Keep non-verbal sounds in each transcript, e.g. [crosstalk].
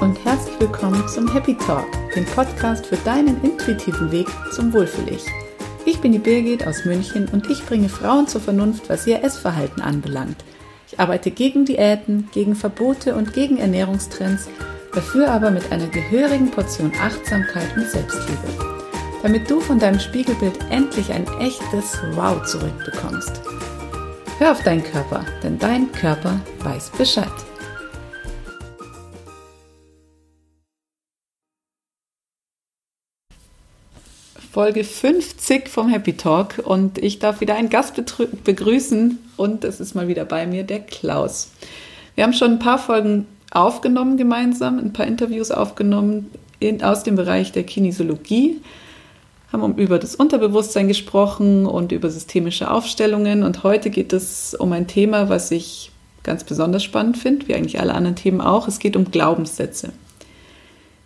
und herzlich willkommen zum Happy Talk, dem Podcast für deinen intuitiven Weg zum Wohlfühl-Ich. Ich bin die Birgit aus München und ich bringe Frauen zur Vernunft, was ihr Essverhalten anbelangt. Ich arbeite gegen Diäten, gegen Verbote und gegen Ernährungstrends, dafür aber mit einer gehörigen Portion Achtsamkeit und Selbstliebe. Damit du von deinem Spiegelbild endlich ein echtes Wow zurückbekommst. Hör auf deinen Körper, denn dein Körper weiß Bescheid. Folge 50 vom Happy Talk und ich darf wieder einen Gast begrüßen und es ist mal wieder bei mir der Klaus. Wir haben schon ein paar Folgen aufgenommen gemeinsam, ein paar Interviews aufgenommen in, aus dem Bereich der Kinesiologie, haben über das Unterbewusstsein gesprochen und über systemische Aufstellungen und heute geht es um ein Thema, was ich ganz besonders spannend finde, wie eigentlich alle anderen Themen auch. Es geht um Glaubenssätze.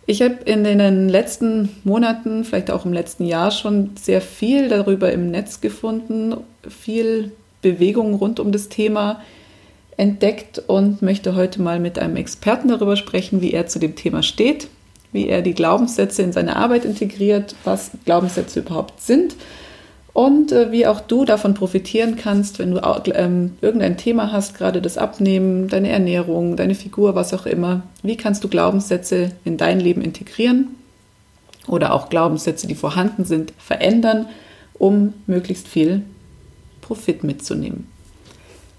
Ich habe in den letzten Monaten, vielleicht auch im letzten Jahr schon sehr viel darüber im Netz gefunden, viel Bewegung rund um das Thema entdeckt und möchte heute mal mit einem Experten darüber sprechen, wie er zu dem Thema steht, wie er die Glaubenssätze in seine Arbeit integriert, was Glaubenssätze überhaupt sind und äh, wie auch du davon profitieren kannst, wenn du ähm, irgendein Thema hast, gerade das Abnehmen, deine Ernährung, deine Figur, was auch immer. Wie kannst du Glaubenssätze in dein Leben integrieren oder auch Glaubenssätze, die vorhanden sind, verändern, um möglichst viel Profit mitzunehmen?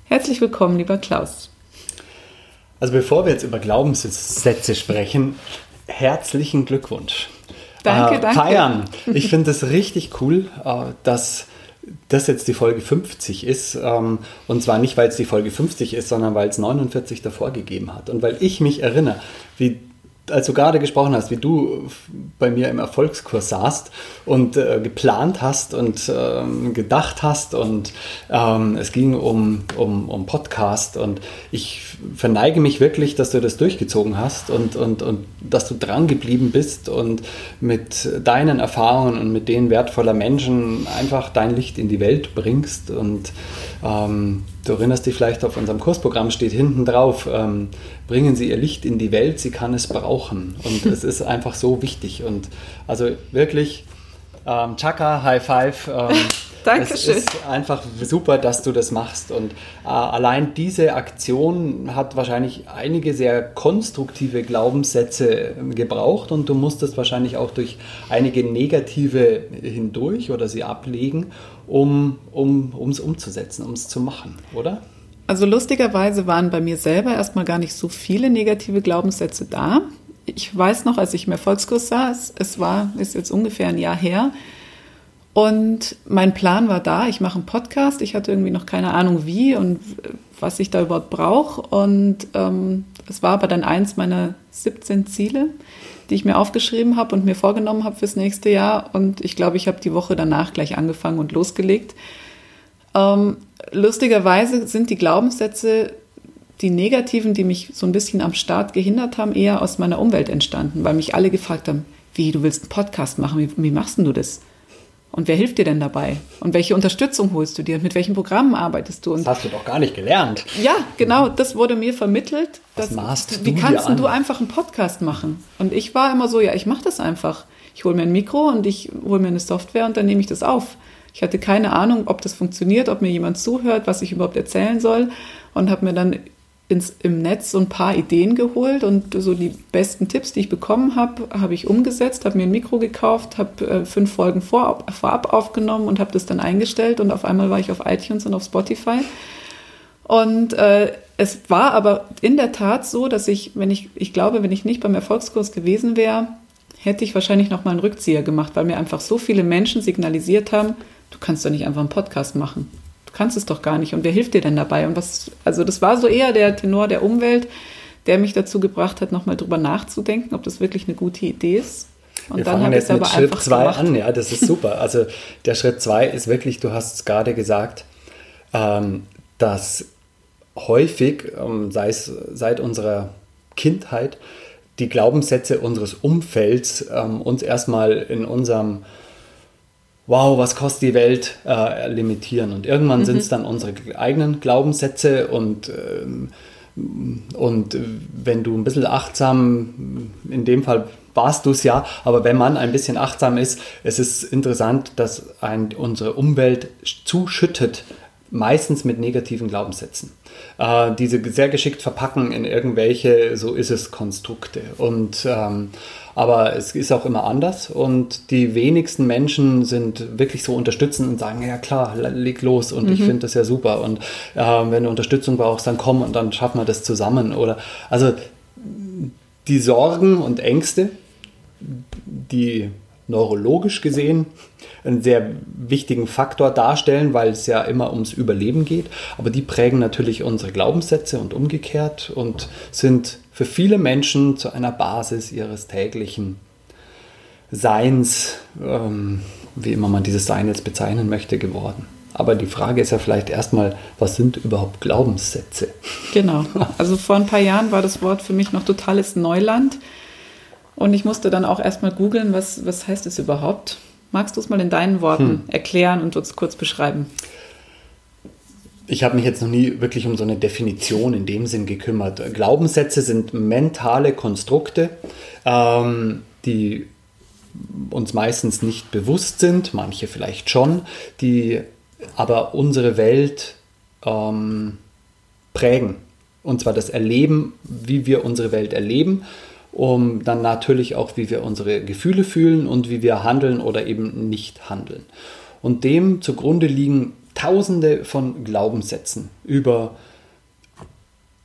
Herzlich willkommen, lieber Klaus. Also bevor wir jetzt über Glaubenssätze sprechen, herzlichen Glückwunsch. Danke, äh, danke. Feiern. Ich finde es richtig cool, äh, dass das jetzt die Folge 50 ist. Ähm, und zwar nicht, weil es die Folge 50 ist, sondern weil es 49 davor gegeben hat. Und weil ich mich erinnere, wie als du gerade gesprochen hast, wie du bei mir im Erfolgskurs saßt und äh, geplant hast und ähm, gedacht hast und ähm, es ging um, um, um Podcast und ich verneige mich wirklich, dass du das durchgezogen hast und, und, und dass du dran geblieben bist und mit deinen Erfahrungen und mit denen wertvoller Menschen einfach dein Licht in die Welt bringst und ähm, du erinnerst dich vielleicht auf unserem Kursprogramm steht hinten drauf, ähm, bringen Sie Ihr Licht in die Welt, sie kann es brauchen und [laughs] es ist einfach so wichtig und also wirklich ähm, Chaka, High Five. Ähm, [laughs] Dankeschön. Es ist einfach super, dass du das machst. Und äh, allein diese Aktion hat wahrscheinlich einige sehr konstruktive Glaubenssätze gebraucht und du musstest wahrscheinlich auch durch einige negative hindurch oder sie ablegen, um es um, umzusetzen, um es zu machen, oder? Also lustigerweise waren bei mir selber erstmal gar nicht so viele negative Glaubenssätze da. Ich weiß noch, als ich im Erfolgskurs saß, es war, ist jetzt ungefähr ein Jahr her, und mein Plan war da, ich mache einen Podcast. Ich hatte irgendwie noch keine Ahnung wie und was ich da überhaupt brauche. Und ähm, es war aber dann eins meiner 17 Ziele, die ich mir aufgeschrieben habe und mir vorgenommen habe fürs nächste Jahr. Und ich glaube, ich habe die Woche danach gleich angefangen und losgelegt. Ähm, lustigerweise sind die Glaubenssätze, die negativen, die mich so ein bisschen am Start gehindert haben, eher aus meiner Umwelt entstanden, weil mich alle gefragt haben, wie, du willst einen Podcast machen, wie, wie machst denn du das? Und wer hilft dir denn dabei? Und welche Unterstützung holst du dir? Und mit welchen Programmen arbeitest du? Und das hast du doch gar nicht gelernt. Ja, genau, das wurde mir vermittelt. Was dass, maßt wie kannst du einfach einen Podcast machen? Und ich war immer so, ja, ich mache das einfach. Ich hole mir ein Mikro und ich hole mir eine Software und dann nehme ich das auf. Ich hatte keine Ahnung, ob das funktioniert, ob mir jemand zuhört, was ich überhaupt erzählen soll und habe mir dann ins, im Netz so ein paar Ideen geholt und so die besten Tipps, die ich bekommen habe, habe ich umgesetzt, habe mir ein Mikro gekauft, habe äh, fünf Folgen vor, vorab aufgenommen und habe das dann eingestellt und auf einmal war ich auf iTunes und auf Spotify. Und äh, es war aber in der Tat so, dass ich, wenn ich, ich glaube, wenn ich nicht beim Erfolgskurs gewesen wäre, hätte ich wahrscheinlich noch mal einen Rückzieher gemacht, weil mir einfach so viele Menschen signalisiert haben, du kannst doch nicht einfach einen Podcast machen kannst es doch gar nicht und wer hilft dir denn dabei? Und was, also das war so eher der Tenor der Umwelt, der mich dazu gebracht hat, nochmal drüber nachzudenken, ob das wirklich eine gute Idee ist. Und Wir ich es aber Schritt einfach zwei an, ja, das ist super. Also der Schritt zwei ist wirklich, du hast es gerade gesagt, ähm, dass häufig, ähm, sei es seit unserer Kindheit, die Glaubenssätze unseres Umfelds ähm, uns erstmal in unserem wow, was kostet die Welt, äh, limitieren. Und irgendwann mhm. sind es dann unsere eigenen Glaubenssätze und, ähm, und wenn du ein bisschen achtsam, in dem Fall warst du es ja, aber wenn man ein bisschen achtsam ist, es ist interessant, dass ein, unsere Umwelt zuschüttet, meistens mit negativen Glaubenssätzen. Äh, diese sehr geschickt verpacken in irgendwelche, so ist es, Konstrukte. Und ähm, aber es ist auch immer anders und die wenigsten Menschen sind wirklich so unterstützend und sagen, ja klar, leg los und mhm. ich finde das ja super und äh, wenn du Unterstützung brauchst, dann komm und dann schaffen wir das zusammen oder also die Sorgen und Ängste, die neurologisch gesehen einen sehr wichtigen Faktor darstellen, weil es ja immer ums Überleben geht. Aber die prägen natürlich unsere Glaubenssätze und umgekehrt und sind für viele Menschen zu einer Basis ihres täglichen Seins, ähm, wie immer man dieses Sein jetzt bezeichnen möchte, geworden. Aber die Frage ist ja vielleicht erstmal, was sind überhaupt Glaubenssätze? Genau. [laughs] Also vor ein paar Jahren war das Wort für mich noch totales Neuland. Und ich musste dann auch erstmal googeln, was, was heißt es überhaupt? Magst du es mal in deinen Worten hm. erklären und uns kurz beschreiben? Ich habe mich jetzt noch nie wirklich um so eine Definition in dem Sinn gekümmert. Glaubenssätze sind mentale Konstrukte, ähm, die uns meistens nicht bewusst sind, manche vielleicht schon, die aber unsere Welt ähm, prägen. Und zwar das Erleben, wie wir unsere Welt erleben um dann natürlich auch, wie wir unsere Gefühle fühlen und wie wir handeln oder eben nicht handeln. Und dem zugrunde liegen Tausende von Glaubenssätzen über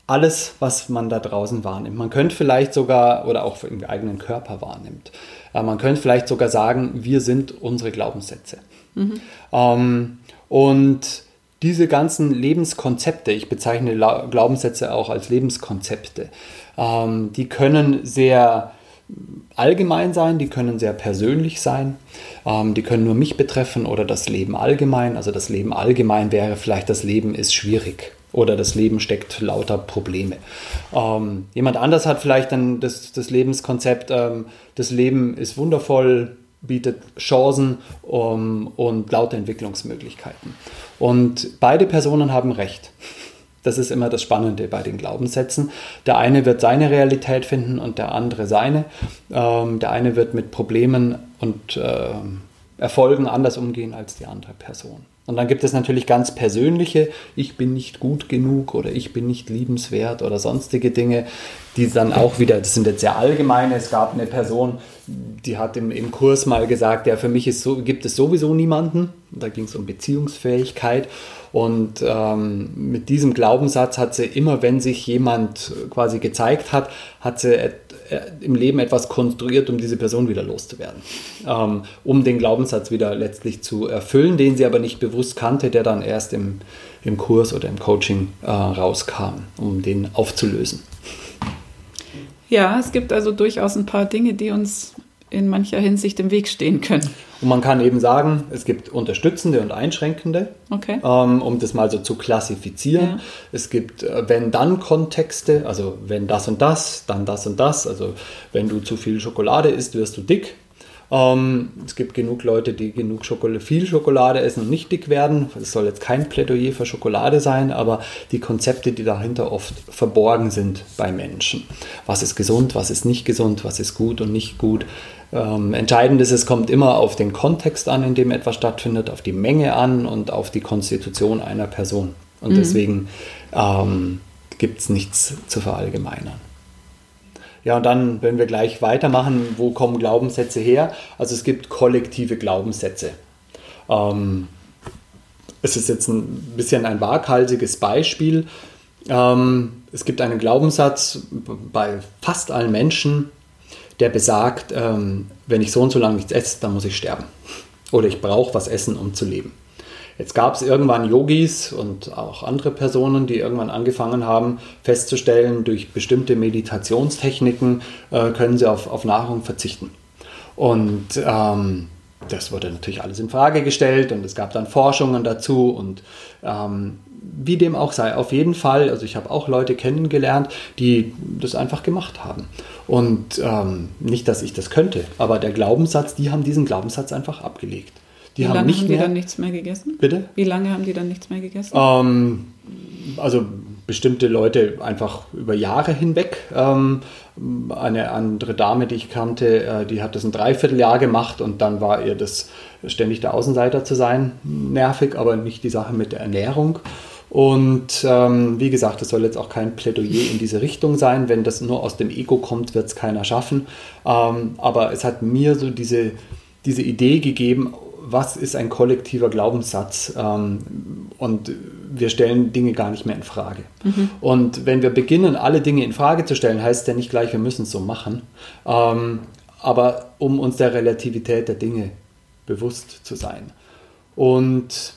alles, was man da draußen wahrnimmt. Man könnte vielleicht sogar, oder auch im eigenen Körper wahrnimmt, äh, man könnte vielleicht sogar sagen, wir sind unsere Glaubenssätze. Mhm. Ähm, und diese ganzen Lebenskonzepte, ich bezeichne Glaubenssätze auch als Lebenskonzepte, ähm, die können sehr allgemein sein, die können sehr persönlich sein, ähm, die können nur mich betreffen oder das Leben allgemein. Also das Leben allgemein wäre vielleicht, das Leben ist schwierig oder das Leben steckt lauter Probleme. Ähm, jemand anders hat vielleicht dann das, das Lebenskonzept, ähm, das Leben ist wundervoll, bietet Chancen um, und lauter Entwicklungsmöglichkeiten. Und beide Personen haben recht. Das ist immer das Spannende bei den Glaubenssätzen. Der eine wird seine Realität finden und der andere seine. Ähm, der eine wird mit Problemen und äh, Erfolgen anders umgehen als die andere Person. Und dann gibt es natürlich ganz persönliche, ich bin nicht gut genug oder ich bin nicht liebenswert oder sonstige Dinge, die dann auch wieder, das sind jetzt sehr allgemeine, es gab eine Person, die hat im, im Kurs mal gesagt, ja, für mich ist so, gibt es sowieso niemanden. Da ging es um Beziehungsfähigkeit. Und ähm, mit diesem Glaubenssatz hat sie immer, wenn sich jemand quasi gezeigt hat, hat sie äh, im Leben etwas konstruiert, um diese Person wieder loszuwerden. Ähm, um den Glaubenssatz wieder letztlich zu erfüllen, den sie aber nicht bewusst kannte, der dann erst im, im Kurs oder im Coaching äh, rauskam, um den aufzulösen. Ja, es gibt also durchaus ein paar Dinge, die uns in mancher Hinsicht im Weg stehen können. Und man kann eben sagen, es gibt unterstützende und einschränkende, okay. ähm, um das mal so zu klassifizieren. Ja. Es gibt äh, wenn-dann-Kontexte, also wenn das und das, dann das und das. Also wenn du zu viel Schokolade isst, wirst du dick. Ähm, es gibt genug Leute, die genug Schokolade, viel Schokolade essen und nicht dick werden. Es soll jetzt kein Plädoyer für Schokolade sein, aber die Konzepte, die dahinter oft verborgen sind bei Menschen. Was ist gesund, was ist nicht gesund, was ist gut und nicht gut, ähm, entscheidend ist, es kommt immer auf den Kontext an, in dem etwas stattfindet, auf die Menge an und auf die Konstitution einer Person. Und mhm. deswegen ähm, gibt es nichts zu verallgemeinern. Ja, und dann, wenn wir gleich weitermachen, wo kommen Glaubenssätze her? Also es gibt kollektive Glaubenssätze. Ähm, es ist jetzt ein bisschen ein waghalsiges Beispiel. Ähm, es gibt einen Glaubenssatz bei fast allen Menschen, der besagt, ähm, wenn ich so und so lange nichts esse, dann muss ich sterben. Oder ich brauche was essen, um zu leben. Jetzt gab es irgendwann Yogis und auch andere Personen, die irgendwann angefangen haben, festzustellen, durch bestimmte Meditationstechniken äh, können sie auf, auf Nahrung verzichten. Und ähm, das wurde natürlich alles in Frage gestellt und es gab dann Forschungen dazu und ähm, wie dem auch sei, auf jeden Fall, also ich habe auch Leute kennengelernt, die das einfach gemacht haben. Und ähm, nicht, dass ich das könnte, aber der Glaubenssatz, die haben diesen Glaubenssatz einfach abgelegt. Die Wie haben lange nicht haben die mehr. dann nichts mehr gegessen? Bitte? Wie lange haben die dann nichts mehr gegessen? Ähm, also bestimmte Leute einfach über Jahre hinweg. Ähm, eine andere Dame, die ich kannte, äh, die hat das ein Dreivierteljahr gemacht und dann war ihr das ständig der Außenseiter zu sein nervig, aber nicht die Sache mit der Ernährung. Und ähm, wie gesagt, das soll jetzt auch kein Plädoyer in diese Richtung sein. Wenn das nur aus dem Ego kommt, wird es keiner schaffen. Ähm, aber es hat mir so diese, diese Idee gegeben, was ist ein kollektiver Glaubenssatz? Ähm, und wir stellen Dinge gar nicht mehr in Frage. Und wenn wir beginnen, alle Dinge in Frage zu stellen, heißt ja nicht gleich, wir müssen es so machen. Ähm, aber um uns der Relativität der Dinge bewusst zu sein. Und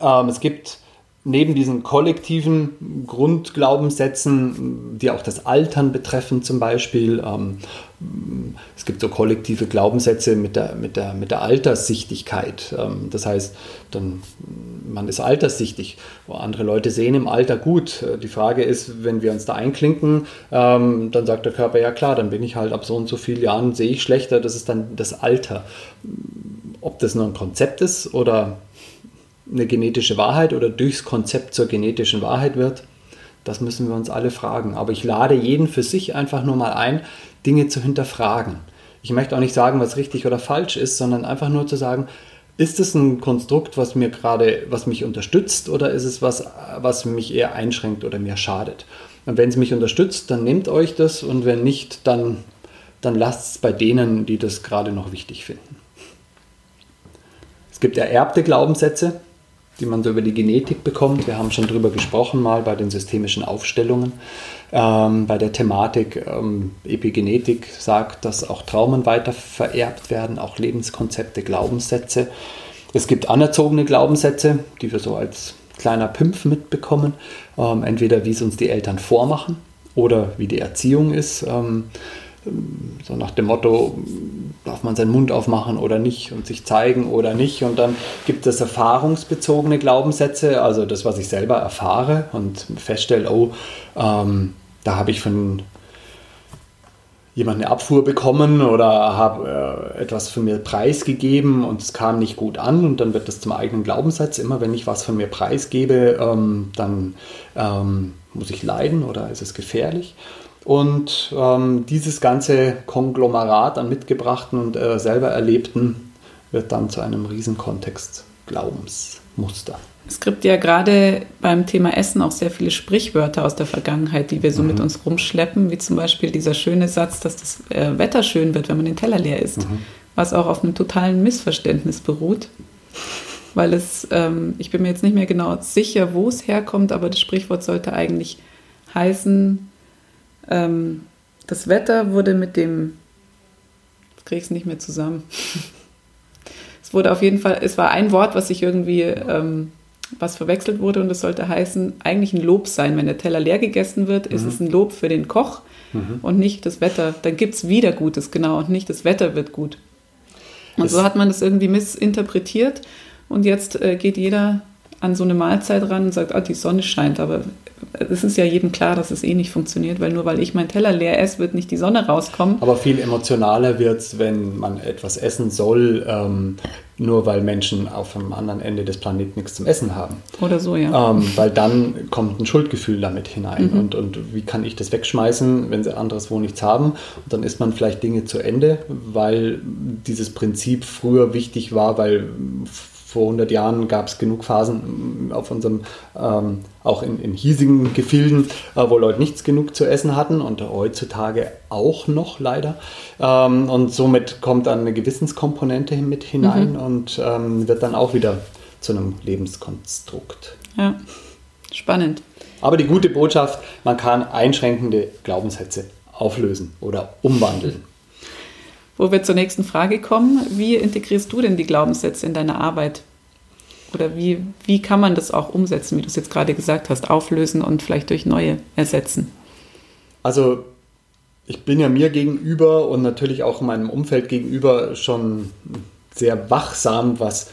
ähm, es gibt neben diesen kollektiven Grundglaubenssätzen, die auch das Altern betreffen zum Beispiel, ähm, es gibt so kollektive Glaubenssätze mit der, mit der, mit der Alterssichtigkeit. Ähm, das heißt, dann, man ist alterssichtig. Andere Leute sehen im Alter gut. Äh, Die Frage ist, wenn wir uns da einklinken, ähm, dann sagt der Körper, ja klar, dann bin ich halt ab so und so vielen Jahren, sehe ich schlechter. Das ist dann das Alter. Ob das nur ein Konzept ist oder eine genetische Wahrheit oder durchs Konzept zur genetischen Wahrheit wird, das müssen wir uns alle fragen. Aber ich lade jeden für sich einfach nur mal ein, Dinge zu hinterfragen. Ich möchte auch nicht sagen, was richtig oder falsch ist, sondern einfach nur zu sagen, ist es ein Konstrukt, was mir gerade, was mich unterstützt oder ist es was, was mich eher einschränkt oder mir schadet? Und wenn es mich unterstützt, dann nehmt euch das und wenn nicht, dann, dann lasst es bei denen, die das gerade noch wichtig finden. Es gibt ererbte Glaubenssätze, die man so über die Genetik bekommt. Wir haben schon drüber gesprochen mal bei den systemischen Aufstellungen. Ähm, bei der Thematik ähm, Epigenetik sagt, dass auch Traumen weiter vererbt werden, auch Lebenskonzepte, Glaubenssätze. Es gibt anerzogene Glaubenssätze, die wir so als kleiner Pimpf mitbekommen. Ähm, entweder wie es uns die Eltern vormachen oder wie die Erziehung ist. Ähm, so nach dem Motto, darf man seinen Mund aufmachen oder nicht und sich zeigen oder nicht. Und dann gibt es erfahrungsbezogene Glaubenssätze, also das, was ich selber erfahre und feststelle, oh, ähm, da habe ich von jemand eine Abfuhr bekommen oder habe äh, etwas von mir preisgegeben und es kam nicht gut an und dann wird das zum eigenen Glaubenssatz. Immer wenn ich was von mir preisgebe, ähm, dann ähm, muss ich leiden oder ist es gefährlich. Und ähm, dieses ganze Konglomerat an mitgebrachten und äh, selber erlebten wird dann zu einem Riesenkontext Glaubensmuster. Es gibt ja gerade beim Thema Essen auch sehr viele Sprichwörter aus der Vergangenheit, die wir so mhm. mit uns rumschleppen, wie zum Beispiel dieser schöne Satz, dass das äh, Wetter schön wird, wenn man den Teller leer isst, mhm. was auch auf einem totalen Missverständnis beruht. Weil es, ähm, ich bin mir jetzt nicht mehr genau sicher, wo es herkommt, aber das Sprichwort sollte eigentlich heißen, ähm, das Wetter wurde mit dem, ich kriege es nicht mehr zusammen. [laughs] es wurde auf jeden Fall, es war ein Wort, was sich irgendwie, ähm, was verwechselt wurde und es sollte heißen, eigentlich ein Lob sein. Wenn der Teller leer gegessen wird, mhm. ist es ein Lob für den Koch mhm. und nicht das Wetter. Dann gibt es wieder Gutes, genau, und nicht das Wetter wird gut. Und das so hat man das irgendwie missinterpretiert und jetzt äh, geht jeder an so eine Mahlzeit ran und sagt, ah, die Sonne scheint, aber es ist ja jedem klar, dass es eh nicht funktioniert, weil nur weil ich meinen Teller leer esse, wird nicht die Sonne rauskommen. Aber viel emotionaler wird es, wenn man etwas essen soll, ähm, nur weil Menschen auf dem anderen Ende des Planeten nichts zum Essen haben. Oder so, ja. Ähm, weil dann kommt ein Schuldgefühl damit hinein. Mhm. Und, und wie kann ich das wegschmeißen, wenn sie anderswo nichts haben? Und dann isst man vielleicht Dinge zu Ende, weil dieses Prinzip früher wichtig war, weil vor 100 Jahren gab es genug Phasen auf unserem, ähm, auch in, in hiesigen Gefilden, äh, wo Leute nichts genug zu essen hatten und heutzutage auch noch leider. Ähm, und somit kommt dann eine Gewissenskomponente mit hinein mhm. und ähm, wird dann auch wieder zu einem Lebenskonstrukt. Ja, spannend. Aber die gute Botschaft, man kann einschränkende Glaubenssätze auflösen oder umwandeln. Wo wir zur nächsten Frage kommen, wie integrierst du denn die Glaubenssätze in deine Arbeit? Oder wie, wie kann man das auch umsetzen, wie du es jetzt gerade gesagt hast, auflösen und vielleicht durch neue ersetzen? Also ich bin ja mir gegenüber und natürlich auch meinem Umfeld gegenüber schon sehr wachsam, was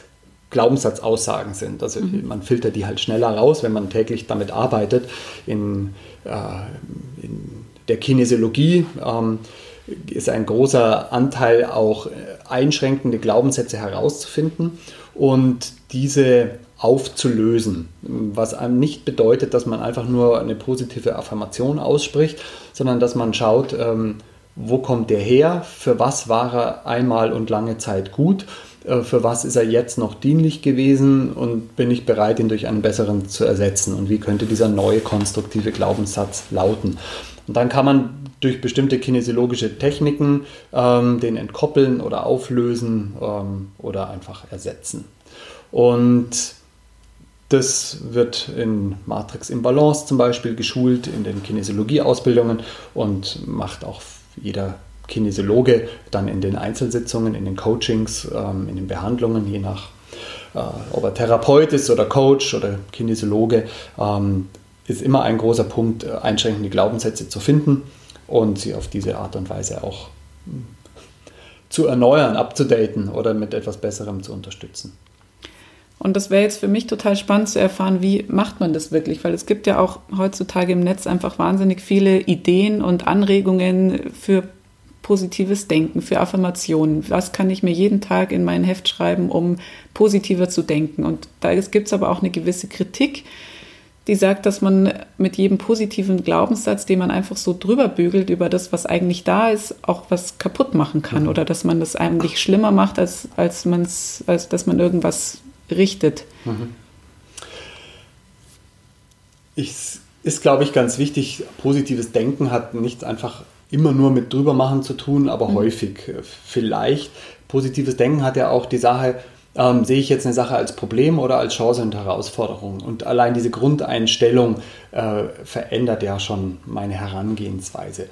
Glaubenssatzaussagen sind. Also mhm. man filtert die halt schneller raus, wenn man täglich damit arbeitet. In, äh, in der Kinesiologie ähm, ist ein großer Anteil auch äh, einschränkende Glaubenssätze herauszufinden und diese aufzulösen, was einem nicht bedeutet, dass man einfach nur eine positive Affirmation ausspricht, sondern dass man schaut, ähm, wo kommt der her, für was war er einmal und lange Zeit gut, äh, für was ist er jetzt noch dienlich gewesen und bin ich bereit, ihn durch einen besseren zu ersetzen und wie könnte dieser neue konstruktive Glaubenssatz lauten. Und dann kann man durch bestimmte kinesiologische Techniken ähm, den entkoppeln oder auflösen ähm, oder einfach ersetzen. Und das wird in Matrix im Balance zum Beispiel geschult, in den Kinesiologie-Ausbildungen und macht auch jeder Kinesiologe dann in den Einzelsitzungen, in den Coachings, ähm, in den Behandlungen, je nach, äh, ob er Therapeut ist oder Coach oder Kinesiologe, ähm, ist immer ein großer Punkt, äh, einschränkende Glaubenssätze zu finden und sie auf diese Art und Weise auch zu erneuern, abzudaten oder mit etwas Besserem zu unterstützen. Und das wäre jetzt für mich total spannend zu erfahren, wie macht man das wirklich? Weil es gibt ja auch heutzutage im Netz einfach wahnsinnig viele Ideen und Anregungen für positives Denken, für Affirmationen. Was kann ich mir jeden Tag in mein Heft schreiben, um positiver zu denken? Und da gibt es aber auch eine gewisse Kritik, die sagt, dass man mit jedem positiven Glaubenssatz, den man einfach so drüber bügelt über das, was eigentlich da ist, auch was kaputt machen kann. Mhm. Oder dass man das eigentlich schlimmer macht, als, als, man's, als dass man irgendwas richtet. Mhm. Ich, ist, glaube ich, ganz wichtig. Positives Denken hat nicht einfach immer nur mit drübermachen zu tun, aber mhm. häufig vielleicht. Positives Denken hat ja auch die Sache, ähm, sehe ich jetzt eine Sache als Problem oder als Chance und Herausforderung? Und allein diese Grundeinstellung äh, verändert ja schon meine Herangehensweise.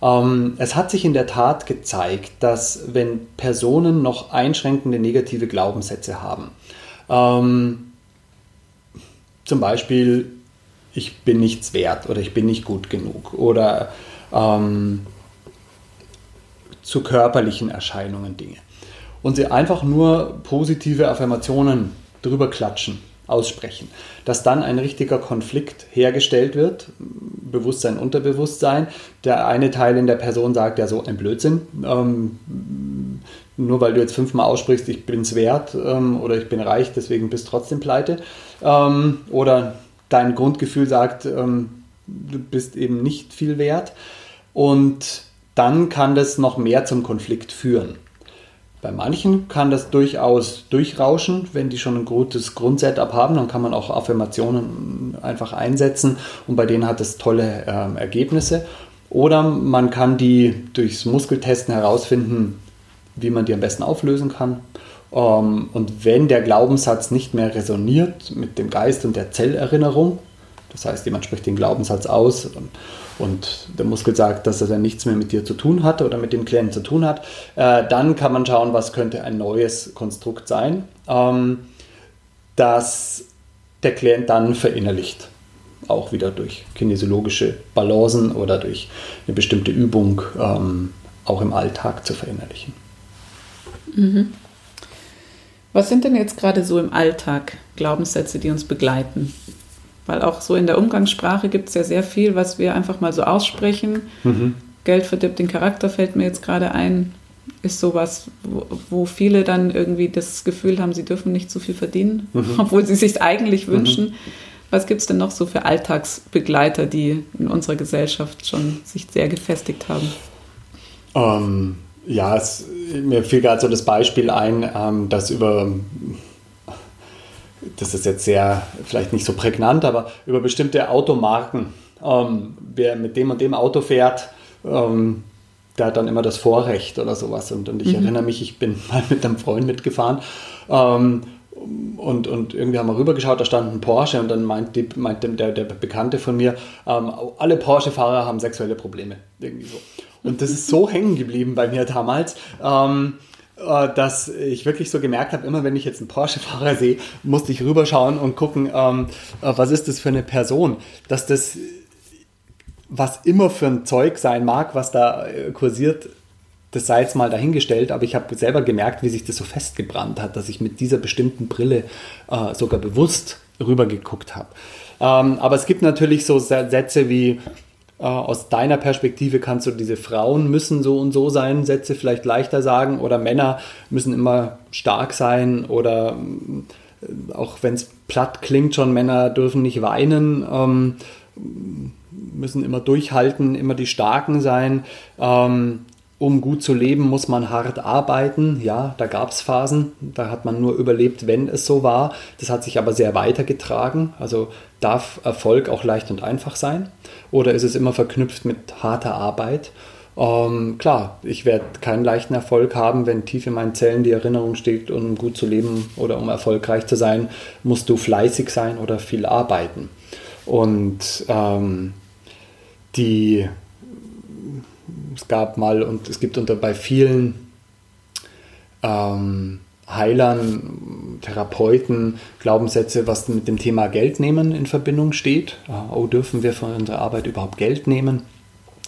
Ähm, es hat sich in der Tat gezeigt, dass wenn Personen noch einschränkende negative Glaubenssätze haben, ähm, zum Beispiel, ich bin nichts wert oder ich bin nicht gut genug oder ähm, zu körperlichen Erscheinungen Dinge. Und sie einfach nur positive Affirmationen drüber klatschen, aussprechen. Dass dann ein richtiger Konflikt hergestellt wird, Bewusstsein, Unterbewusstsein. Der eine Teil in der Person sagt ja so ein Blödsinn. Ähm, nur weil du jetzt fünfmal aussprichst, ich bin es wert ähm, oder ich bin reich, deswegen bist trotzdem pleite. Ähm, oder dein Grundgefühl sagt, ähm, du bist eben nicht viel wert. Und dann kann das noch mehr zum Konflikt führen. Bei manchen kann das durchaus durchrauschen, wenn die schon ein gutes Grundsetup haben, dann kann man auch Affirmationen einfach einsetzen und bei denen hat es tolle äh, Ergebnisse. Oder man kann die durchs Muskeltesten herausfinden, wie man die am besten auflösen kann. Ähm, und wenn der Glaubenssatz nicht mehr resoniert mit dem Geist und der Zellerinnerung, das heißt, jemand spricht den Glaubenssatz aus und der Muskel sagt, dass er dann nichts mehr mit dir zu tun hat oder mit dem Klienten zu tun hat, äh, dann kann man schauen, was könnte ein neues Konstrukt sein, ähm, das der Klient dann verinnerlicht. Auch wieder durch kinesiologische Balancen oder durch eine bestimmte Übung ähm, auch im Alltag zu verinnerlichen. Mhm. Was sind denn jetzt gerade so im Alltag Glaubenssätze, die uns begleiten? Weil auch so in der Umgangssprache gibt es ja sehr viel, was wir einfach mal so aussprechen. Mhm. Geld verdirbt den Charakter, fällt mir jetzt gerade ein. Ist sowas, wo, wo viele dann irgendwie das Gefühl haben, sie dürfen nicht zu viel verdienen, mhm. [laughs] obwohl sie sich eigentlich mhm. wünschen. Mhm. Was gibt es denn noch so für Alltagsbegleiter, die in unserer Gesellschaft schon sich sehr gefestigt haben? Ähm, ja, es, mir fiel gerade so das Beispiel ein, ähm, dass über, das ist jetzt sehr, vielleicht nicht so prägnant, aber über bestimmte Automarken, ähm, wer mit dem und dem Auto fährt, ähm, der hat dann immer das Vorrecht oder sowas. Und, und ich mhm. erinnere mich, ich bin [laughs] mal mit einem Freund mitgefahren ähm, und, und irgendwie haben wir rübergeschaut, da stand ein Porsche und dann meint, die, meint der, der Bekannte von mir, ähm, alle Porsche-Fahrer haben sexuelle Probleme. Irgendwie so. Und das ist so hängen geblieben bei mir damals. Ähm, äh, dass ich wirklich so gemerkt habe, immer wenn ich jetzt einen Porsche-Fahrer sehe, musste ich rüberschauen und gucken, ähm, äh, was ist das für eine Person, dass das was immer für ein Zeug sein mag, was da äh, kursiert, das sei jetzt mal dahingestellt, aber ich habe selber gemerkt, wie sich das so festgebrannt hat, dass ich mit dieser bestimmten Brille äh, sogar bewusst rübergeguckt habe. Ähm, aber es gibt natürlich so Sätze wie, Äh, aus deiner Perspektive kannst du diese Frauen müssen so und so sein, Sätze vielleicht leichter sagen oder Männer müssen immer stark sein oder äh, auch wenn es platt klingt schon, Männer dürfen nicht weinen, ähm, müssen immer durchhalten, immer die Starken sein. Ähm, um gut zu leben, muss man hart arbeiten. Ja, da gab es Phasen, da hat man nur überlebt, wenn es so war. Das hat sich aber sehr weitergetragen. Also darf Erfolg auch leicht und einfach sein? Oder ist es immer verknüpft mit harter Arbeit? Ähm, klar, ich werde keinen leichten Erfolg haben, wenn tief in meinen Zellen die Erinnerung steht, um gut zu leben oder um erfolgreich zu sein, musst du fleißig sein oder viel arbeiten. Und ähm, die es gab mal und es gibt unter bei vielen ähm, Heilern, Therapeuten Glaubenssätze, was mit dem Thema Geld nehmen in Verbindung steht. Oh, dürfen wir von unserer Arbeit überhaupt Geld nehmen?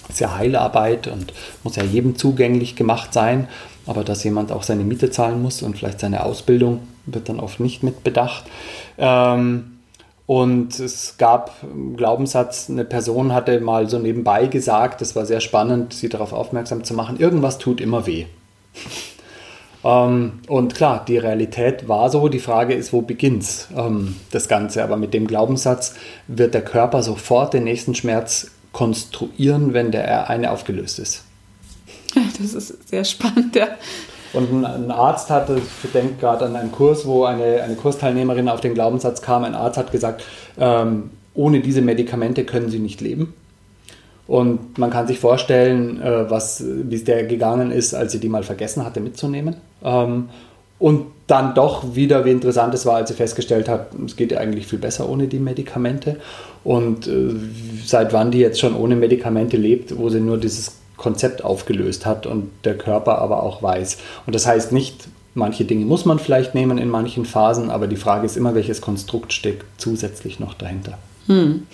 Ist ja Heilarbeit und muss ja jedem zugänglich gemacht sein. Aber dass jemand auch seine Miete zahlen muss und vielleicht seine Ausbildung, wird dann oft nicht mit bedacht. Ähm, und es gab einen Glaubenssatz, eine Person hatte mal so nebenbei gesagt, das war sehr spannend, sie darauf aufmerksam zu machen, irgendwas tut immer weh. Ähm, und klar, die Realität war so, die Frage ist, wo beginnt ähm, das Ganze? Aber mit dem Glaubenssatz wird der Körper sofort den nächsten Schmerz konstruieren, wenn der eine aufgelöst ist. [laughs] Das ist sehr spannend, ja. Und ein Arzt hatte, ich denke gerade an einen Kurs, wo eine, eine Kursteilnehmerin auf den Glaubenssatz kam, ein Arzt hat gesagt, ähm, ohne diese Medikamente können sie nicht leben. Und man kann sich vorstellen, äh, was, wie es der gegangen ist, als sie die mal vergessen hatte mitzunehmen. Ähm, und dann doch wieder, wie interessant es war, als sie festgestellt hat, es geht eigentlich viel besser ohne die Medikamente. Und äh, seit wann die jetzt schon ohne Medikamente lebt, wo sie nur dieses Konzept aufgelöst hat und der Körper aber auch weiß. Und das heißt nicht, manche Dinge muss man vielleicht nehmen in manchen Phasen, aber die Frage ist immer, welches Konstrukt steckt zusätzlich noch dahinter. Hm.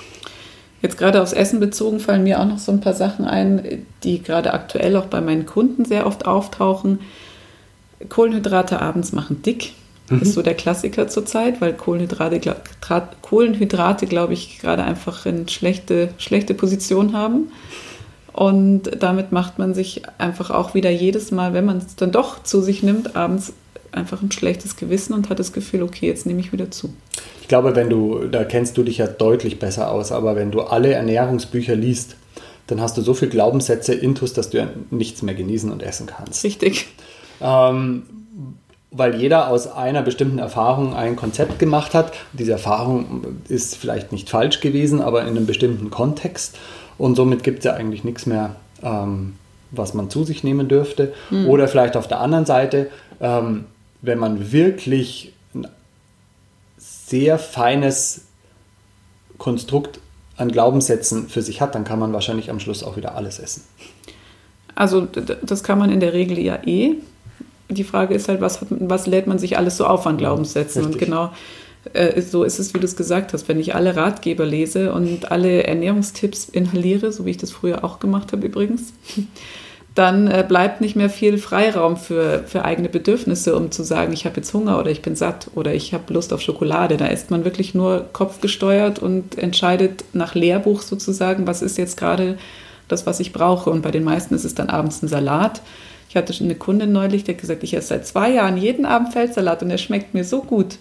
Jetzt gerade aufs Essen bezogen fallen mir auch noch so ein paar Sachen ein, die gerade aktuell auch bei meinen Kunden sehr oft auftauchen. Kohlenhydrate abends machen dick. Mhm. Ist so der Klassiker zurzeit, weil Kohlenhydrate, Kohlenhydrate glaube ich, gerade einfach eine schlechte, schlechte Position haben. Und damit macht man sich einfach auch wieder jedes Mal, wenn man es dann doch zu sich nimmt, abends einfach ein schlechtes Gewissen und hat das Gefühl, okay, jetzt nehme ich wieder zu. Ich glaube, wenn du, da kennst du dich ja deutlich besser aus, aber wenn du alle Ernährungsbücher liest, dann hast du so viele Glaubenssätze intus, dass du nichts mehr genießen und essen kannst. Richtig. Ähm, weil jeder aus einer bestimmten Erfahrung ein Konzept gemacht hat. Diese Erfahrung ist vielleicht nicht falsch gewesen, aber in einem bestimmten Kontext. Und somit gibt es ja eigentlich nichts mehr, ähm, was man zu sich nehmen dürfte. Mhm. Oder vielleicht auf der anderen Seite, ähm, wenn man wirklich sehr feines Konstrukt an Glaubenssätzen für sich hat, dann kann man wahrscheinlich am Schluss auch wieder alles essen. Also das kann man in der Regel ja eh. Die Frage ist halt, was, hat, was lädt man sich alles so auf an Glaubenssätzen? Ja, und genau äh, so ist es, wie du es gesagt hast, wenn ich alle Ratgeber lese und alle Ernährungstipps inhaliere, so wie ich das früher auch gemacht habe übrigens, dann äh, bleibt nicht mehr viel Freiraum für, für eigene Bedürfnisse, um zu sagen, ich habe jetzt Hunger oder ich bin satt oder ich habe Lust auf Schokolade. Da ist man wirklich nur kopfgesteuert und entscheidet nach Lehrbuch sozusagen, was ist jetzt gerade das, was ich brauche. Und bei den meisten ist es dann abends ein Salat. Ich hatte schon eine Kundin neulich, die hat gesagt, ich esse seit zwei Jahren jeden Abend Feldsalat und er schmeckt mir so gut.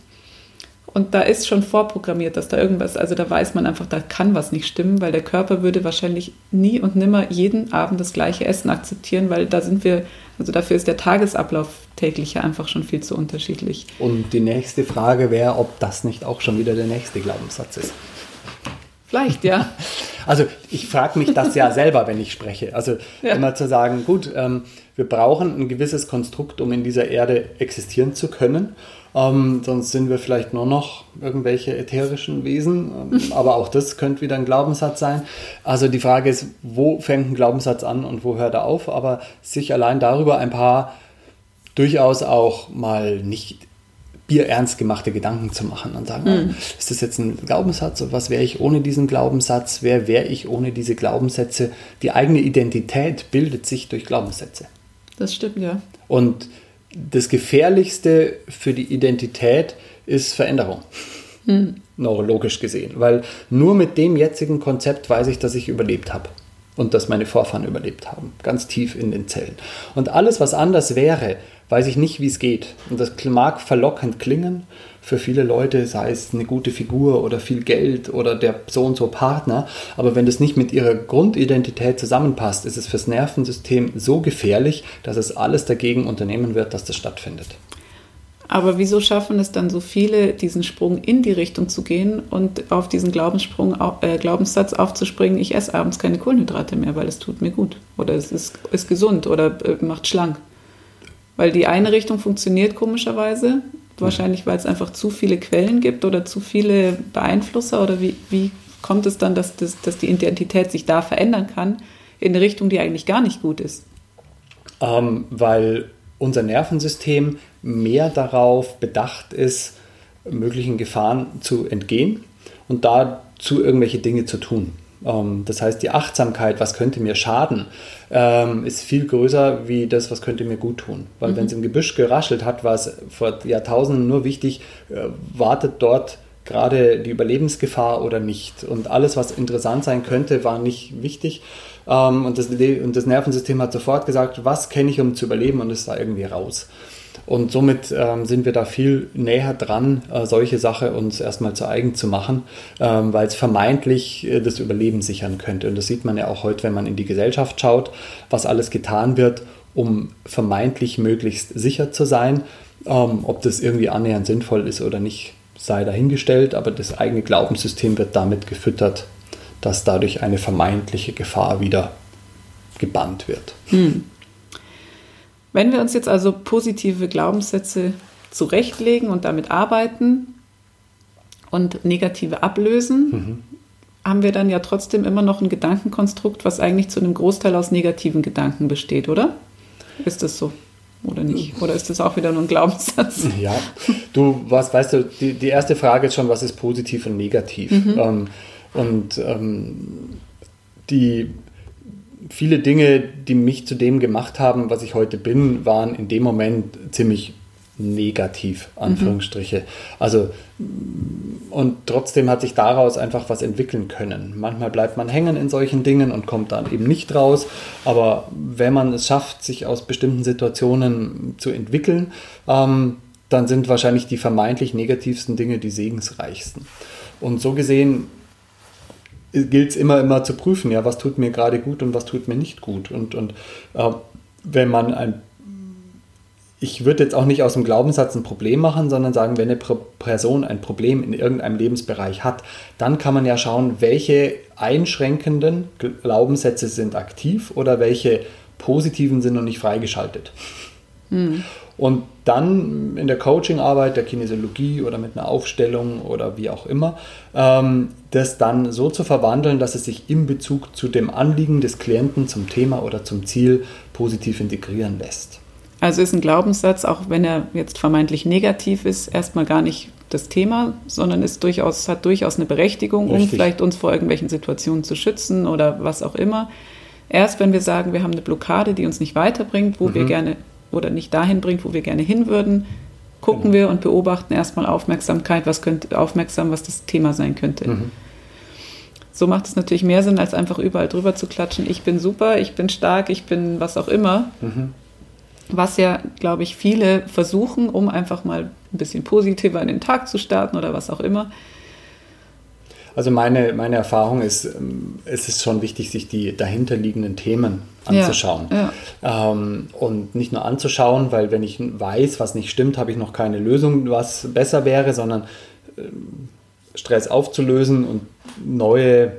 Und da ist schon vorprogrammiert, dass da irgendwas, also da weiß man einfach, da kann was nicht stimmen, weil der Körper würde wahrscheinlich nie und nimmer jeden Abend das gleiche Essen akzeptieren, weil da sind wir, also dafür ist der Tagesablauf täglich einfach schon viel zu unterschiedlich. Und die nächste Frage wäre, ob das nicht auch schon wieder der nächste Glaubenssatz ist. Vielleicht, ja. [laughs] Also ich frage mich das ja selber, wenn ich spreche. Also ja. immer zu sagen, gut, ähm, wir brauchen ein gewisses Konstrukt, um in dieser Erde existieren zu können. Ähm, sonst sind wir vielleicht nur noch irgendwelche ätherischen Wesen. Ähm, [laughs] aber auch das könnte wieder ein Glaubenssatz sein. Also die Frage ist, wo fängt ein Glaubenssatz an und wo hört er auf? Aber sich allein darüber ein paar durchaus auch mal nicht bierernst gemachte Gedanken zu machen und sagen, mhm. ist das jetzt ein Glaubenssatz oder was wäre ich ohne diesen Glaubenssatz? Wer wäre ich ohne diese Glaubenssätze? Die eigene Identität bildet sich durch Glaubenssätze. Das stimmt, ja. Und das Gefährlichste für die Identität ist Veränderung. Hm. Neurologisch gesehen. Weil nur mit dem jetzigen Konzept weiß ich, dass ich überlebt habe. Und das meine Vorfahren überlebt haben, ganz tief in den Zellen. Und alles, was anders wäre, weiß ich nicht, wie es geht. Und das mag verlockend klingen für viele Leute, sei es eine gute Figur oder viel Geld oder der so und so Partner, aber wenn das nicht mit ihrer Grundidentität zusammenpasst, ist es fürs Nervensystem so gefährlich, dass es alles dagegen unternehmen wird, dass das stattfindet. Aber wieso schaffen es dann so viele, diesen Sprung in die Richtung zu gehen und auf diesen Glaubenssprung, äh, Glaubenssatz aufzuspringen, ich esse abends keine Kohlenhydrate mehr, weil es tut mir gut oder es ist, ist gesund oder äh, macht schlank? Weil die eine Richtung funktioniert komischerweise, wahrscheinlich weil es einfach zu viele Quellen gibt oder zu viele Beeinflusser oder wie, wie kommt es dann, dass, das, dass die Identität sich da verändern kann in eine Richtung, die eigentlich gar nicht gut ist? Ähm, weil unser Nervensystem mehr darauf bedacht ist, möglichen Gefahren zu entgehen und dazu irgendwelche Dinge zu tun. Ähm, das heißt, die Achtsamkeit, was könnte mir schaden, ähm, ist viel größer wie das, was könnte mir gut tun. Weil mhm. wenn es im Gebüsch geraschelt hat, war es vor Jahrtausenden nur wichtig, äh, wartet dort gerade die Überlebensgefahr oder nicht. Und alles, was interessant sein könnte, war nicht wichtig. Ähm, und, das, und das Nervensystem hat sofort gesagt, was kenne ich, um zu überleben und ist da irgendwie raus. Und somit ähm, sind wir da viel näher dran, äh, solche Sachen uns erstmal zu eigen zu machen, ähm, weil es vermeintlich äh, das Überleben sichern könnte. Und das sieht man ja auch heute, wenn man in die Gesellschaft schaut, was alles getan wird, um vermeintlich möglichst sicher zu sein. Ähm, ob das irgendwie annähernd sinnvoll ist oder nicht, sei dahingestellt, aber das eigene Glaubenssystem wird damit gefüttert, dass dadurch eine vermeintliche Gefahr wieder gebannt wird. Hm. Wenn wir uns jetzt also positive Glaubenssätze zurechtlegen und damit arbeiten und negative ablösen, mhm. haben wir dann ja trotzdem immer noch ein Gedankenkonstrukt, was eigentlich zu einem Großteil aus negativen Gedanken besteht, oder? Ist das so? Oder nicht? Oder ist das auch wieder nur ein Glaubenssatz? Ja, du, was weißt du, die, die erste Frage ist schon, was ist positiv und negativ? Mhm. Ähm, und ähm, die viele Dinge, die mich zu dem gemacht haben, was ich heute bin, waren in dem Moment ziemlich negativ, Anführungsstriche. Mhm. Also, und trotzdem hat sich daraus einfach was entwickeln können. Manchmal bleibt man hängen in solchen Dingen und kommt dann eben nicht raus. Aber wenn man es schafft, sich aus bestimmten Situationen zu entwickeln, ähm, dann sind wahrscheinlich die vermeintlich negativsten Dinge die segensreichsten. Und so gesehen gilt es immer, immer zu prüfen, ja, was tut mir gerade gut und was tut mir nicht gut. Und, und äh, wenn man ein, ich würde jetzt auch nicht aus dem Glaubenssatz ein Problem machen, sondern sagen, wenn eine Person ein Problem in irgendeinem Lebensbereich hat, dann kann man ja schauen, welche einschränkenden Glaubenssätze sind aktiv oder welche positiven sind noch nicht freigeschaltet. Hm. Und dann in der Coachingarbeit, der Kinesiologie oder mit einer Aufstellung oder wie auch immer, ähm, das dann so zu verwandeln, dass es sich in Bezug zu dem Anliegen des Klienten, zum Thema oder zum Ziel positiv integrieren lässt. Also ist ein Glaubenssatz, auch wenn er jetzt vermeintlich negativ ist, erstmal gar nicht das Thema, sondern ist durchaus, hat durchaus eine Berechtigung, Richtig. um vielleicht uns vor irgendwelchen Situationen zu schützen oder was auch immer. Erst wenn wir sagen, wir haben eine Blockade, die uns nicht weiterbringt, wo mhm. wir gerne oder nicht dahin bringt, wo wir gerne hin würden, gucken genau. wir und beobachten erstmal Aufmerksamkeit, was könnte aufmerksam, was das Thema sein könnte. Mhm. So macht es natürlich mehr Sinn, als einfach überall drüber zu klatschen. Ich bin super, ich bin stark, ich bin was auch immer. Mhm. Was ja, glaube ich, viele versuchen, um einfach mal ein bisschen positiver in den Tag zu starten oder was auch immer. Also meine, meine Erfahrung ist, ähm, es ist schon wichtig, sich die dahinterliegenden Themen anzuschauen. Ja, ja. Ähm, und nicht nur anzuschauen, weil wenn ich weiß, was nicht stimmt, habe ich noch keine Lösung, was besser wäre, sondern ähm, Stress aufzulösen und neue,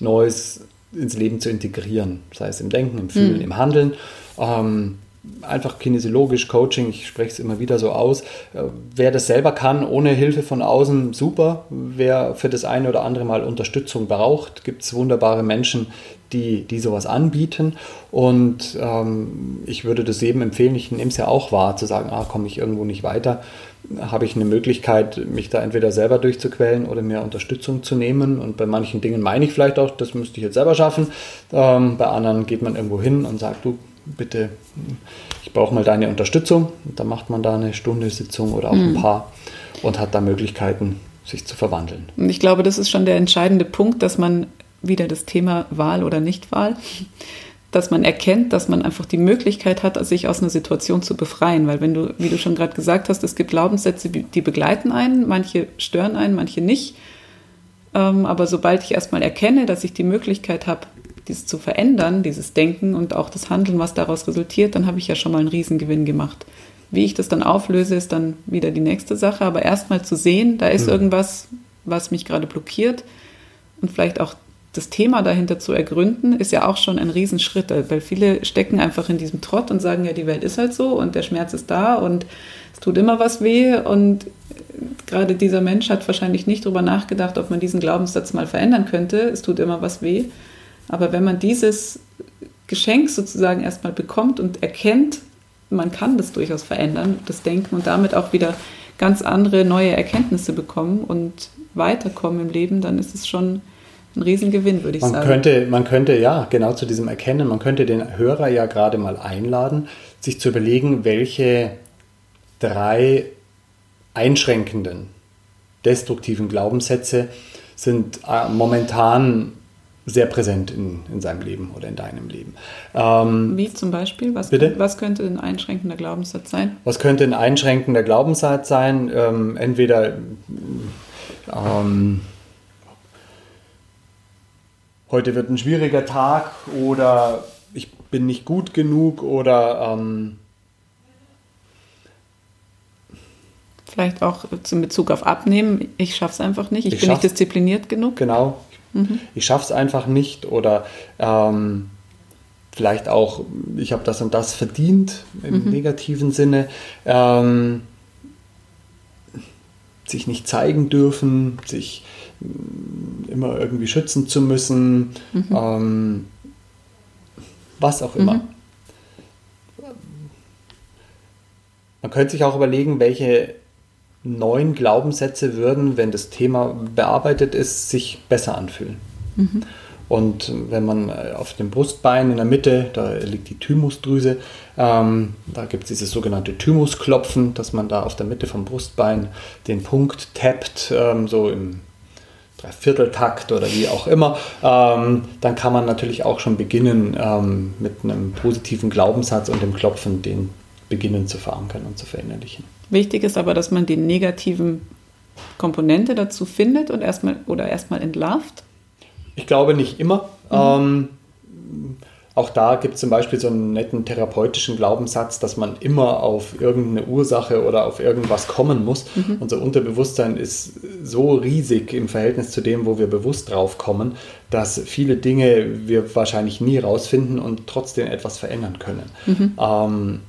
Neues ins Leben zu integrieren. Sei es im Denken, im Fühlen, mhm. im Handeln. Ähm, einfach kinesiologisch, Coaching, ich spreche es immer wieder so aus. Äh, wer das selber kann, ohne Hilfe von außen, super. Wer für das eine oder andere Mal Unterstützung braucht, gibt es wunderbare Menschen, die, die sowas anbieten. Und ähm, ich würde das jedem empfehlen, ich nehme es ja auch wahr, zu sagen, ah, komme ich irgendwo nicht weiter, habe ich eine Möglichkeit, mich da entweder selber durchzuquälen oder mehr Unterstützung zu nehmen. Und bei manchen Dingen meine ich vielleicht auch, das müsste ich jetzt selber schaffen. Ähm, bei anderen geht man irgendwo hin und sagt, du, bitte, ich brauche mal deine Unterstützung. Und dann macht man da eine Stunde Sitzung oder auch mhm. ein paar und hat da Möglichkeiten, sich zu verwandeln. Und ich glaube, das ist schon der entscheidende Punkt, dass man wieder das Thema Wahl oder Nichtwahl, dass man erkennt, dass man einfach die Möglichkeit hat, sich aus einer Situation zu befreien. Weil wenn du, wie du schon gerade gesagt hast, es gibt Glaubenssätze, die begleiten einen, manche stören einen, manche nicht. Ähm, aber sobald ich erstmal erkenne, dass ich die Möglichkeit habe, dies zu verändern, dieses Denken und auch das Handeln, was daraus resultiert, dann habe ich ja schon mal einen Riesengewinn gemacht. Wie ich das dann auflöse, ist dann wieder die nächste Sache. Aber erstmal zu sehen, da ist mhm. irgendwas, was mich gerade blockiert und vielleicht auch das Thema dahinter zu ergründen, ist ja auch schon ein Riesenschritt, weil viele stecken einfach in diesem Trott und sagen, ja, die Welt ist halt so und der Schmerz ist da und es tut immer was weh und gerade dieser Mensch hat wahrscheinlich nicht darüber nachgedacht, ob man diesen Glaubenssatz mal verändern könnte, es tut immer was weh. Aber wenn man dieses Geschenk sozusagen erstmal bekommt und erkennt, man kann das durchaus verändern, das Denken und damit auch wieder ganz andere neue Erkenntnisse bekommen und weiterkommen im Leben, dann ist es schon ein Riesengewinn, würde ich man sagen. Könnte, man könnte, ja, genau zu diesem Erkennen, man könnte den Hörer ja gerade mal einladen, sich zu überlegen, welche drei einschränkenden, destruktiven Glaubenssätze sind äh, momentan sehr präsent in, in seinem Leben oder in deinem Leben. Ähm, Wie zum Beispiel? Was, bitte? was könnte ein einschränkender Glaubenssatz sein? Was könnte ein einschränkender Glaubenssatz sein? Ähm, entweder ähm, heute wird ein schwieriger Tag oder ich bin nicht gut genug oder ähm, vielleicht auch in Bezug auf Abnehmen, ich schaffe es einfach nicht, ich, ich bin nicht diszipliniert genug. Genau, Mhm. Ich schaffe es einfach nicht oder ähm, vielleicht auch, ich habe das und das verdient im mhm. negativen Sinne. Ähm, sich nicht zeigen dürfen, sich mm, immer irgendwie schützen zu müssen, mhm. ähm, was auch immer. Mhm. Man könnte sich auch überlegen, welche neuen Glaubenssätze würden, wenn das Thema bearbeitet ist, sich besser anfühlen. Mhm. Und wenn man äh, auf dem Brustbein in der Mitte, da liegt die Thymusdrüse, ähm, da gibt es dieses sogenannte Thymusklopfen, dass man da auf der Mitte vom Brustbein den Punkt tappt, ähm, so im Dreivierteltakt oder wie auch immer, ähm, dann kann man natürlich auch schon beginnen, ähm, mit einem positiven Glaubenssatz und dem Klopfen den beginnen zu verankern und zu verinnerlichen. Wichtig ist aber, dass man die negativen Komponente dazu findet und erstmal oder erstmal entlarvt. Ich glaube nicht immer. Mhm. Ähm, auch da gibt es zum Beispiel so einen netten therapeutischen Glaubenssatz, dass man immer auf irgendeine Ursache oder auf irgendwas kommen muss. Mhm. Unser Unterbewusstsein ist so riesig im Verhältnis zu dem, wo wir bewusst drauf kommen, dass viele Dinge wir wahrscheinlich nie rausfinden und trotzdem etwas verändern können. Mhm. Ähm,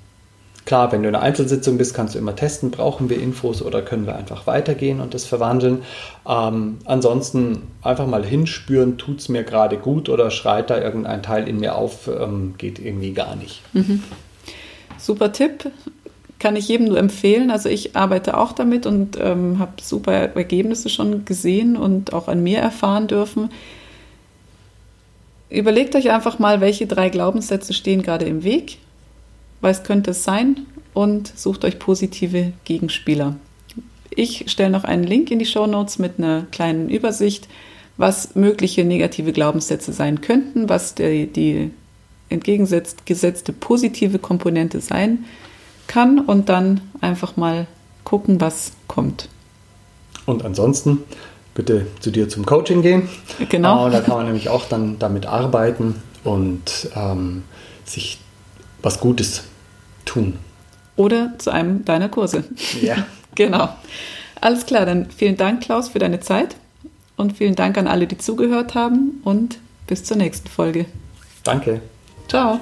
Klar, wenn du in einer Einzelsitzung bist, kannst du immer testen, brauchen wir Infos oder können wir einfach weitergehen und das verwandeln. Ähm, ansonsten einfach mal hinspüren, tut es mir gerade gut oder schreit da irgendein Teil in mir auf, ähm, geht irgendwie gar nicht. Mhm. Super Tipp, kann ich jedem nur empfehlen. Also ich arbeite auch damit und ähm, habe super Ergebnisse schon gesehen und auch an mir erfahren dürfen. Überlegt euch einfach mal, welche drei Glaubenssätze stehen gerade im Weg was könnte es sein und sucht euch positive Gegenspieler. Ich stelle noch einen Link in die Show Notes mit einer kleinen Übersicht, was mögliche negative Glaubenssätze sein könnten, was die, die entgegengesetzte positive Komponente sein kann und dann einfach mal gucken, was kommt. Und ansonsten bitte zu dir zum Coaching gehen. Genau. Äh, da kann man nämlich auch dann damit arbeiten und ähm, sich was Gutes tun. Oder zu einem deiner Kurse. Ja. [laughs] genau. Alles klar, dann vielen Dank, Klaus, für deine Zeit und vielen Dank an alle, die zugehört haben und bis zur nächsten Folge. Danke. Ciao.